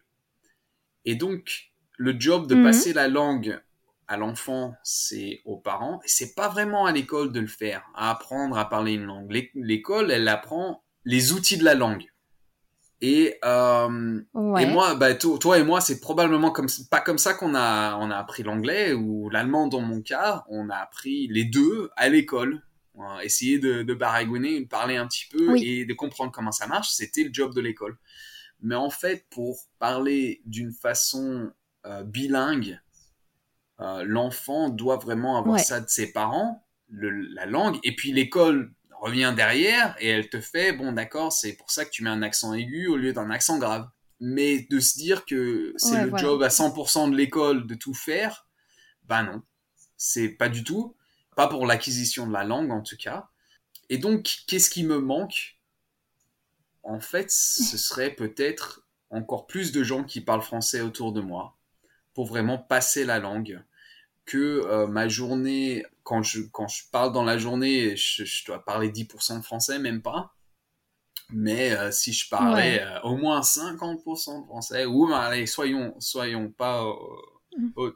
Et donc, le job de mhm. passer la langue à l'enfant, c'est aux parents, et c'est pas vraiment à l'école de le faire, à apprendre à parler une langue. L'école, elle apprend les outils de la langue. Et, euh, et moi, bah, toi et moi, c'est probablement comme, pas comme ça qu'on a, on a appris l'anglais ou l'allemand dans mon cas. On a appris les deux à l'école. Essayer de, de baragouiner, de parler un petit peu et de comprendre comment ça marche, c'était le job de l'école. Mais en fait, pour parler d'une façon euh, bilingue, euh, l'enfant doit vraiment avoir ça de ses parents, la langue, et puis l'école revient derrière et elle te fait, bon d'accord, c'est pour ça que tu mets un accent aigu au lieu d'un accent grave. Mais de se dire que c'est le job à 100% de l'école de tout faire, bah non, c'est pas du tout. Pas pour l'acquisition de la langue en tout cas. Et donc, qu'est-ce qui me manque? En fait, ce *laughs* serait peut-être encore plus de gens qui parlent français autour de moi pour vraiment passer la langue. Que euh, ma journée, quand je, quand je parle dans la journée, je, dois parler 10% de français, même pas. Mais euh, si je parlais euh, au moins 50% de français, ou allez, soyons, soyons pas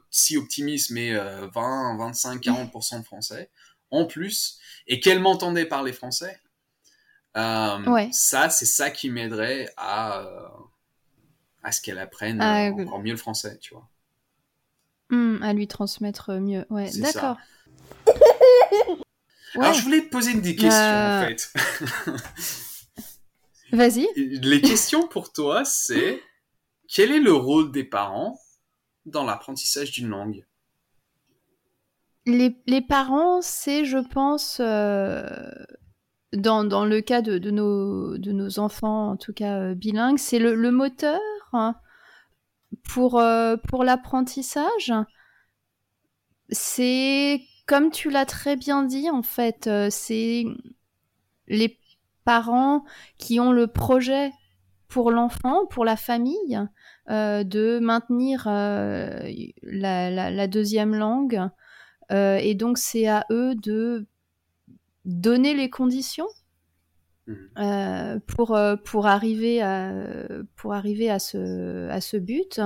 si optimiste, mais 20, 25, 40% de français en plus, et qu'elle m'entendait parler français, euh, ça, c'est ça qui m'aiderait à, euh, à ce qu'elle apprenne euh, encore mieux le français, tu vois. Hmm, à lui transmettre mieux, ouais, d'accord. *laughs* Alors, je voulais te poser des questions, en fait. *laughs* Vas-y. Les questions pour toi, c'est quel est le rôle des parents dans l'apprentissage d'une langue? Les, les, parents, c'est, je pense, euh, dans, dans, le cas de, de, nos, de, nos, enfants, en tout cas euh, bilingues, c'est le, le, moteur hein, pour, euh, pour l'apprentissage. C'est, comme tu l'as très bien dit, en fait, c'est les parents qui ont le projet pour l'enfant, pour la famille, euh, de maintenir euh, la, deuxième langue. Euh, et donc c'est à eux de donner les conditions mmh. pour, pour, arriver à, pour arriver à ce, à ce but.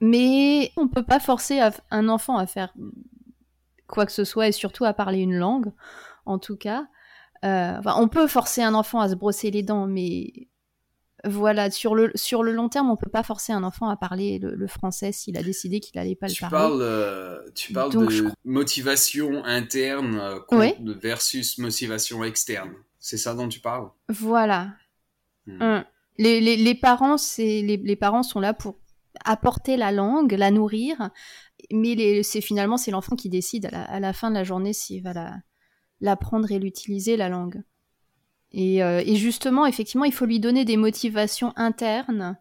Mais on ne peut pas forcer un enfant à faire quoi que ce soit et surtout à parler une langue, en tout cas. on peut forcer un enfant à se brosser les dents, mais voilà, sur le, sur le long terme, on peut pas forcer un enfant à parler le, français s'il a décidé qu'il allait pas le parler. Parles, euh, tu parles de motivation interne euh, versus motivation externe. C'est ça dont tu parles? Voilà. Hmm. Hum. Les, les, les, parents, les, les, parents sont là pour apporter la langue, la nourrir, mais c'est finalement c'est l'enfant qui décide à la, la, fin de la journée s'il va l'apprendre et l'utiliser la langue. Euh, et, justement, effectivement, il faut lui donner des motivations internes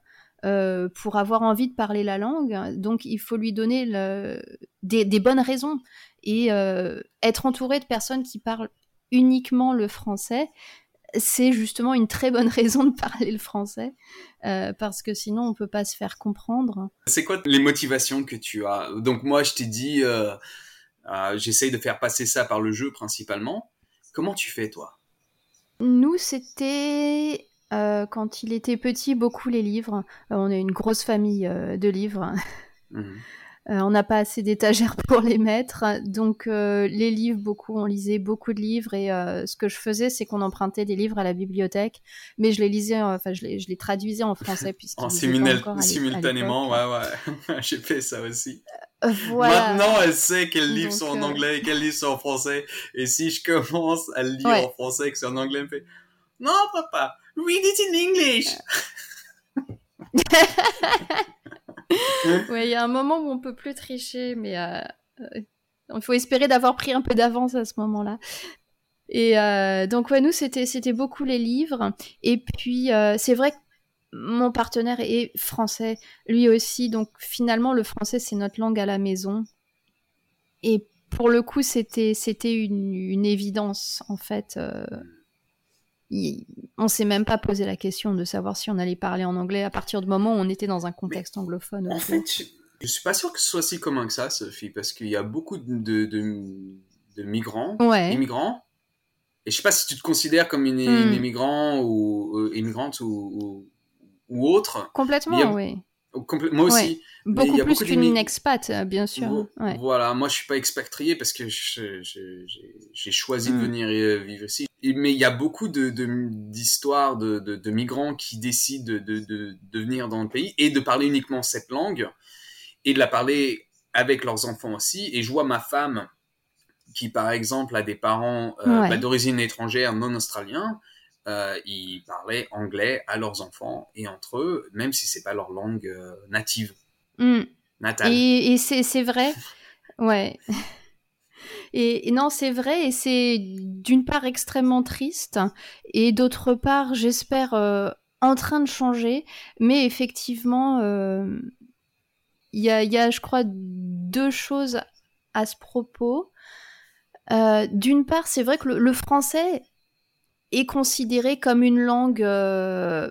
euh, pour avoir envie de parler la langue. Donc, il faut lui donner des, bonnes raisons. Et euh, être entouré de personnes qui parlent uniquement le français, c'est justement une très bonne *laughs* raison de parler le français, parce que sinon, on ne peut pas se faire comprendre. C'est quoi les motivations que tu as? Donc, moi, je t'ai dit, j'essaye de faire passer ça par le jeu principalement. Comment tu fais, toi? Nous, c'était euh, quand il était petit, beaucoup les livres. Euh, on est une grosse famille euh, de livres. Mhm. on n'a pas assez d'étagères pour les mettre. Donc, les livres, beaucoup, on lisait beaucoup de livres. Et ce que je faisais, c'est qu'on empruntait des livres à la bibliothèque. Mais je les lisais, enfin, je les, je les traduisais en français. *laughs* en simultanément, ouais, ouais. *laughs* J'ai fait ça aussi. Maintenant, elle sait quels livres sont en euh, anglais et quels livres sont en français. Et si je commence à lire en français et que c'est en anglais, elle me fait Non, papa, read it in English. *laughs* ouais, il y a un moment où on peut plus tricher, mais euh, euh, il faut espérer d'avoir pris un peu d'avance à ce moment-là. Et euh, donc ouais, nous c'était beaucoup les livres. Et puis c'est vrai que mon partenaire est français, lui aussi. Donc finalement le français c'est notre langue à la maison. Et pour le coup c'était c'était une, évidence en fait on s'est même pas posé la question de savoir si on allait parler en anglais à partir du moment où on était dans un contexte anglophone. En fait, je, suis pas sûr que ce soit si commun que ça, Sophie, parce qu'il y a beaucoup de, de, migrants, immigrants. Et je sais pas si tu te considères comme une, hmm. immigrant ou euh, immigrante ou, ou, autre. Complètement, oui. Moi aussi. Beaucoup plus qu'une expat, euh, bien sûr. Voilà, moi je suis pas expatrié parce que j'ai choisi de hmm. venir euh, vivre ici. Mais il y a beaucoup d'histoires de, de, de, migrants qui décident de, de, venir dans le pays et de parler uniquement cette langue et de la parler avec leurs enfants aussi. Et je vois ma femme qui, par exemple, a des parents euh, bah, d'origine étrangère non australiens euh, ils parlaient anglais à leurs enfants et entre eux, même si c'est pas leur langue euh, native. Hmm. Natale. Et, et c'est vrai? *laughs* ouais. Et, non, c'est vrai, et c'est d'une part extrêmement triste, et d'autre part, j'espère, euh, en train de changer. Mais effectivement, il y, a, y, a, je crois, deux choses à ce propos. D'une part, c'est vrai que le, français est considéré comme une langue euh,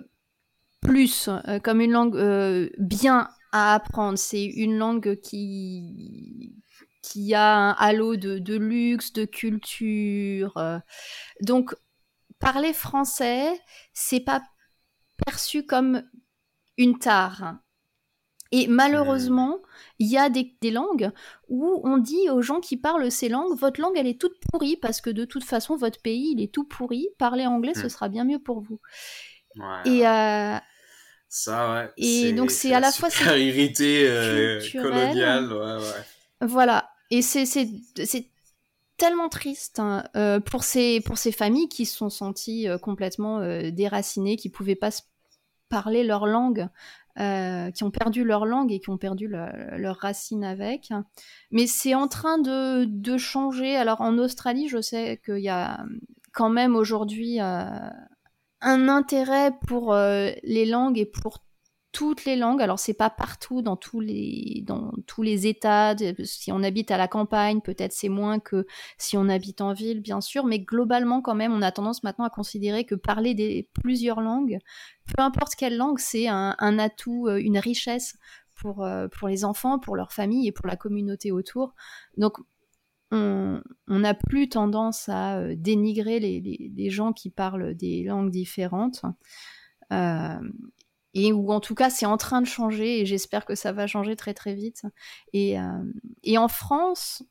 plus, euh, comme une langue euh, bien à apprendre. C'est une langue qui qui a un halo de, de luxe, de culture. Donc, parler français, c'est pas perçu comme une tare. Et malheureusement, il y a des, langues où on dit aux gens qui parlent ces langues, votre langue, elle est toute pourrie parce que de toute façon, votre pays, il est tout pourri. Parler anglais, ce hmm. sera bien mieux pour vous. et euh, ça, ouais. Et donc c'est à la fois c'est irrité euh, colonial, ouais, ouais. Voilà. Et c'est tellement triste hein, euh, pour ces pour ces familles qui se sont senties complètement déracinées, qui pouvaient pas parler leur langue euh, qui ont perdu leur langue et qui ont perdu leurs racines avec. Mais c'est en train de, de, changer. Alors en Australie, je sais qu'il y a quand même aujourd'hui euh, un intérêt pour euh, les langues et pour toutes les langues. Alors c'est pas partout dans tous les dans tous les États. Si on habite à la campagne, peut-être c'est moins que si on habite en ville, bien sûr. Mais globalement, quand même, on a tendance maintenant à considérer que parler des plusieurs langues, peu importe quelle langue, c'est un, atout, euh, une richesse pour euh, pour les enfants, pour leur famille et pour la communauté autour. Donc on n'a plus tendance à euh, dénigrer les, les, gens qui parlent des langues différentes. Et où en tout cas c'est en train de changer et j'espère que ça va changer très très vite. Et, euh, en France,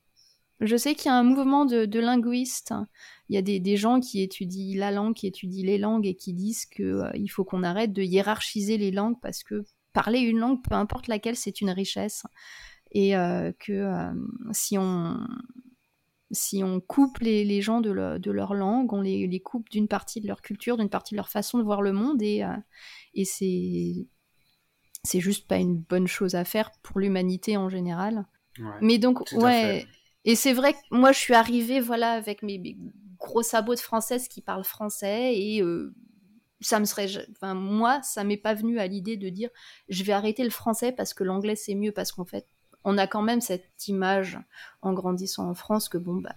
je sais qu'il y a un mouvement de, linguistes. Il y a des, gens qui étudient la langue, qui étudient les langues et qui disent qu'il euh, il faut qu'on arrête de hiérarchiser les langues parce que parler une langue, peu importe laquelle, c'est une richesse. Et euh, que si on, si on coupe les, les gens de, de, leur langue, on les, les coupe d'une partie de leur culture, d'une partie de leur façon de voir le monde, et, euh, et c'est c'est juste pas une bonne chose à faire pour l'humanité en général. Mais donc ouais, et c'est vrai que moi je suis arrivée voilà avec mes, gros sabots de française qui parlent français et euh, ça me serait enfin moi ça m'est pas venu à l'idée de dire je vais arrêter le français parce que l'anglais c'est mieux parce qu'en fait on a quand même cette image en grandissant en France que bon bah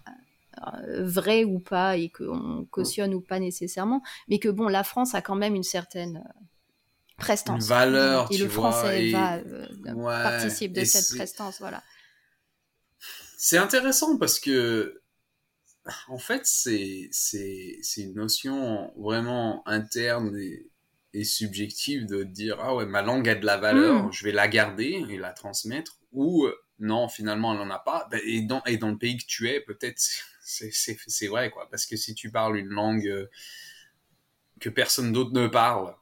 euh, vrai ou pas et qu'on cautionne ou pas nécessairement, mais que bon la France a quand même une certaine euh, prestance. Une valeur, et le français va euh, participe de cette prestance, voilà. C'est intéressant parce que en fait c'est c'est c'est une notion vraiment interne et, et subjective de dire ah ouais ma langue a de la valeur, hmm. je vais la garder et la transmettre ou euh, non, finalement, elle n'en a pas. Ben, et, dans, et dans le pays que tu es, peut-être c'est vrai, quoi. Parce que si tu parles une langue euh, que personne d'autre ne parle,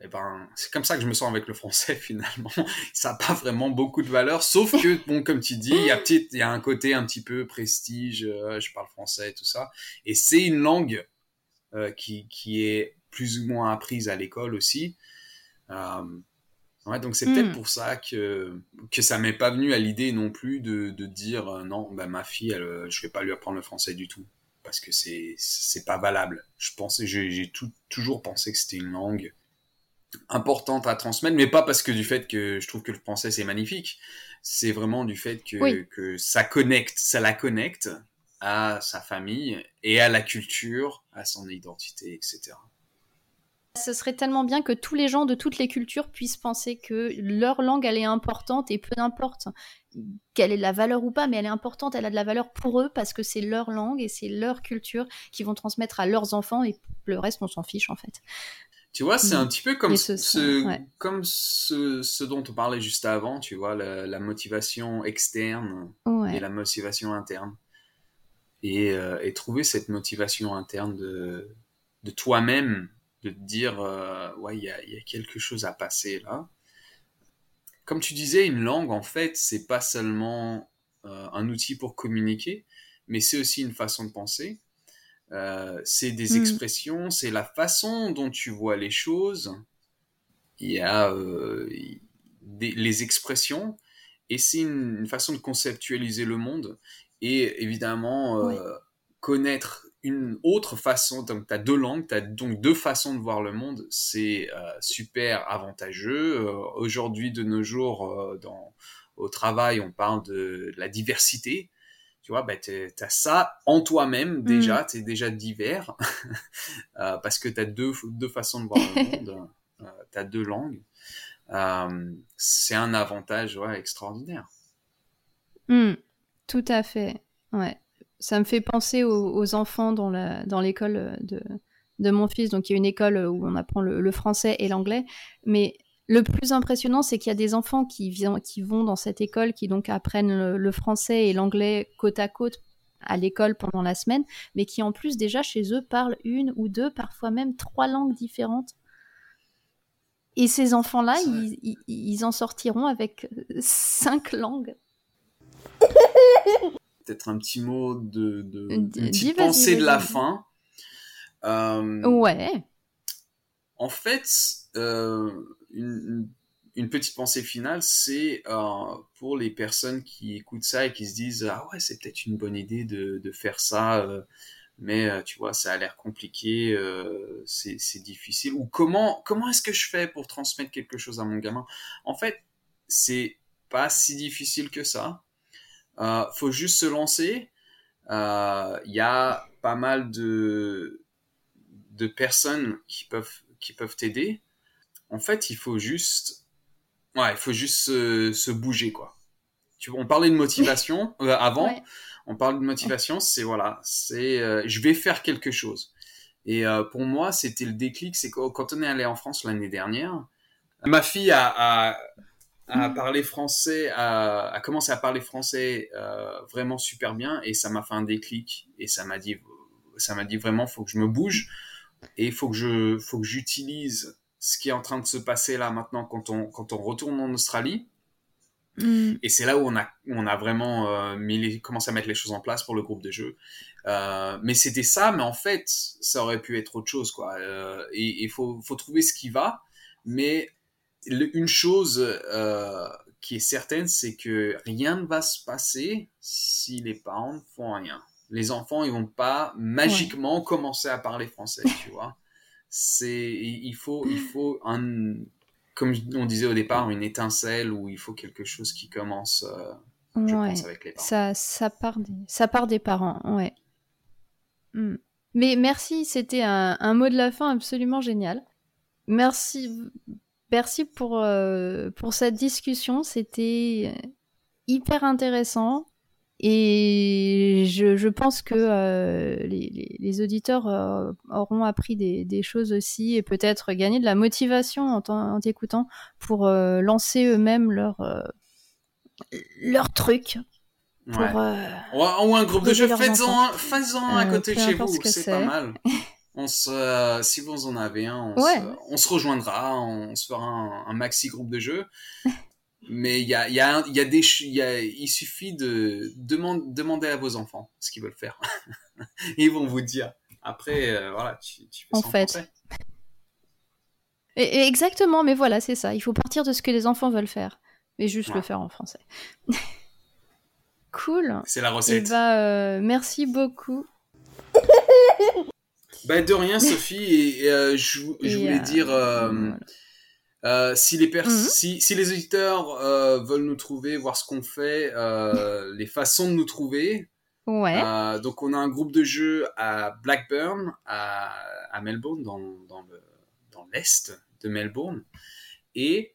eh ben, c'est comme ça que je me sens avec le français, *laughs* finalement. Ça n'a pas vraiment beaucoup de valeur, sauf que, bon, comme tu dis, il y a, il y a un côté un petit peu prestige, euh, je parle français et tout ça. Et c'est une langue qui, qui est plus ou moins apprise à l'école aussi. Ouais, donc c'est peut-être hmm. pour ça que, que ça m'est pas venu à l'idée non plus de, de dire euh, non, bah, ma fille, elle, euh, je vais pas lui apprendre le français du tout. Parce que c'est, c'est pas valable. Je pensais, j'ai, toujours pensé que c'était une langue importante à transmettre, mais pas parce que du fait que je trouve que le français c'est magnifique. C'est vraiment du fait que, que ça connecte, ça la connecte à sa famille et à la culture, à son identité, etc. Ce serait tellement bien que tous les gens de toutes les cultures puissent penser que leur langue, elle est importante et peu importe quelle est la valeur ou pas, mais elle est importante, elle a de la valeur pour eux parce que c'est leur langue et c'est leur culture qui vont transmettre à leurs enfants et le reste, on s'en fiche en fait. Tu vois, c'est un petit peu comme, ce, comme ce, dont on parlait juste avant, tu vois, la, motivation externe et la motivation interne. Et, euh, et, trouver cette motivation interne de, de toi-même de te dire, euh, ouais, il y a, y a, quelque chose à passer là. Comme tu disais, une langue, en fait, c'est pas seulement euh, un outil pour communiquer, mais c'est aussi une façon de penser. Euh, c'est des mm. expressions, c'est la façon dont tu vois les choses. Il y a des, les expressions, et c'est une, façon de conceptualiser le monde. Et évidemment, connaître une autre façon, donc tu as deux langues, tu as donc deux façons de voir le monde, c'est euh, super avantageux. Euh, aujourd'hui, de nos jours, euh, dans, au travail, on parle de, la diversité. Tu vois, bah, tu as ça en toi-même mm. déjà, tu es déjà divers, *laughs* parce que tu as deux, deux façons de voir le *laughs* monde, tu as deux langues. c'est un avantage ouais, extraordinaire. Mm. tout à fait, ouais ça me fait penser aux, enfants dans, l'école de, mon fils. Donc, il y a une école où on apprend le, français et l'anglais. Mais le plus impressionnant, c'est qu'il y a des enfants qui, qui vont dans cette école, qui donc apprennent le, français et l'anglais côte à côte à l'école pendant la semaine, mais qui en plus déjà chez eux parlent une ou deux, parfois même trois langues différentes. Et ces enfants-là, ils, en sortiront avec cinq langues. Peut-être un petit mot de, de une petite pensée de la fin. Euh, ouais. En fait, euh, une, une, petite pensée finale, c'est euh, pour les personnes qui écoutent ça et qui se disent ah ouais c'est peut-être une bonne idée de, de faire ça, mais tu vois ça a l'air compliqué, c'est difficile. Ou comment comment est-ce que je fais pour transmettre quelque chose à mon gamin? En fait, c'est pas si difficile que ça. Euh, faut juste se lancer. Il euh, y a pas mal de, de personnes qui peuvent, qui peuvent t'aider. En fait, il faut juste, ouais, il faut juste se, se bouger, quoi. Tu, on parlait de motivation euh, avant. On parle de motivation, c'est voilà, c'est euh, je vais faire quelque chose. Et pour moi, c'était le déclic, c'est quand on est allé en France l'année dernière, ma fille a, a, à mm. parler français, à, à, commencer à parler français euh, vraiment super bien et ça m'a fait un déclic et ça m'a dit, ça m'a dit vraiment faut que je me bouge et faut que je, faut que j'utilise ce qui est en train de se passer là maintenant quand on, quand on retourne en Australie. Mm. Et c'est là où on a, on a vraiment euh, mis les, commencé à mettre les choses en place pour le groupe de jeu. Euh, mais c'était ça, mais en fait, ça aurait pu être autre chose, quoi. Euh, et il faut, faut trouver ce qui va, mais une chose euh, qui est certaine, c'est que rien ne va se passer si les parents ne font rien. Les enfants, ils vont pas magiquement commencer à parler français, tu vois. C'est, il faut, il faut un, comme on disait au départ, une étincelle ou il faut quelque chose qui commence. Euh, je pense avec les parents. Ça, ça part des, ça part des parents, ouais. Hmm. Mais merci, c'était un, un mot de la fin absolument génial. Merci Merci pour, euh, pour cette discussion. C'était hyper intéressant. Et je, je pense que euh, les, les, auditeurs euh, auront appris des, des, choses aussi et peut-être gagné de la motivation en, en t'écoutant pour lancer eux-mêmes leur, leur truc. Pour, Ou un groupe de jeux, faites-en un, à côté de chez vous, c'est pas mal. *laughs* On se, si vous en avez un, on, se, rejoindra, on se fera un, maxi groupe de jeux. *laughs* Mais il y a, y, a y a des, y a, il suffit de demander, demander à vos enfants ce qu'ils veulent faire. *laughs* Ils vont vous dire. Après, euh, voilà, tu, tu fais en fait. exactement, mais voilà, c'est ça. Il faut partir de ce que les enfants veulent faire, mais juste le faire en français. *laughs* cool. C'est la recette. Et bah, euh, merci beaucoup. Bah, de rien, *laughs* Sophie. Et, euh, je, voulais euh, dire, si, les mhm. si, si, les auditeurs veulent nous trouver, voir ce qu'on fait, *laughs* les façons de nous trouver. Ouais. donc, on a un groupe de jeu à Blackburn, à, à Melbourne, dans, dans l'est de Melbourne. Et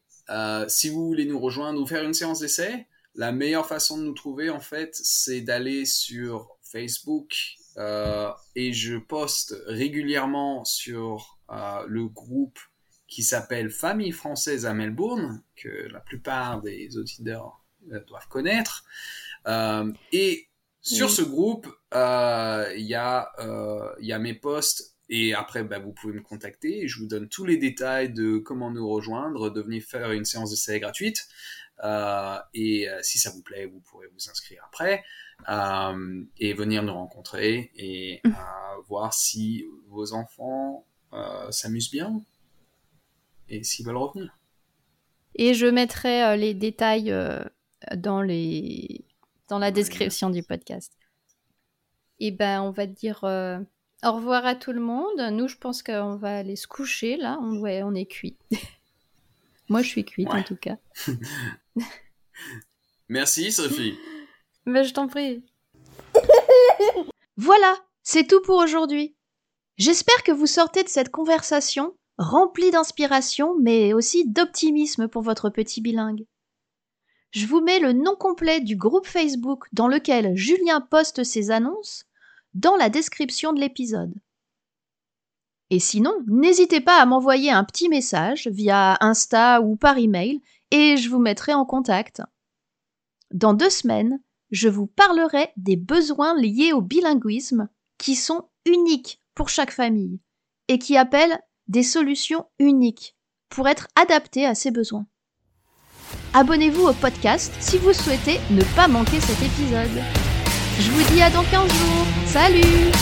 si vous voulez nous rejoindre ou faire une séance d'essai, la meilleure façon de nous trouver, en fait, c'est d'aller sur Facebook euh, et je poste régulièrement sur euh, le groupe qui s'appelle Famille française à Melbourne, que la plupart des auditeurs euh, doivent connaître. et sur ce groupe, il y, a, y a mes posts et après, bah, vous pouvez me contacter je vous donne tous les détails de comment nous rejoindre, de venir faire une séance d'essai gratuite. Euh, et euh, si ça vous plaît, vous pourrez vous inscrire après euh, et venir nous rencontrer et mmh. voir si vos enfants s'amusent bien et s'ils veulent revenir. Et je mettrai les détails dans, les... dans la description du podcast. Et ben, on va dire au revoir à tout le monde. Nous, je pense qu'on va aller se coucher là. On, ouais, on est cuit. *laughs* Moi, je suis cuite en tout cas. *laughs* Merci Sophie. Mais je t'en prie. *laughs* Voilà, c'est tout pour aujourd'hui. J'espère que vous sortez de cette conversation remplie d'inspiration, mais aussi d'optimisme pour votre petit bilingue. Je vous mets le nom complet du groupe Facebook dans lequel Julien poste ses annonces dans la description de l'épisode. Et sinon, n'hésitez pas à m'envoyer un petit message via Insta ou par email et je vous mettrai en contact. Dans deux semaines, je vous parlerai des besoins liés au bilinguisme qui sont uniques pour chaque famille et qui appellent des solutions uniques pour être adaptées à ces besoins. Abonnez-vous au podcast si vous souhaitez ne pas manquer cet épisode. Je vous dis à dans 15 jours. Salut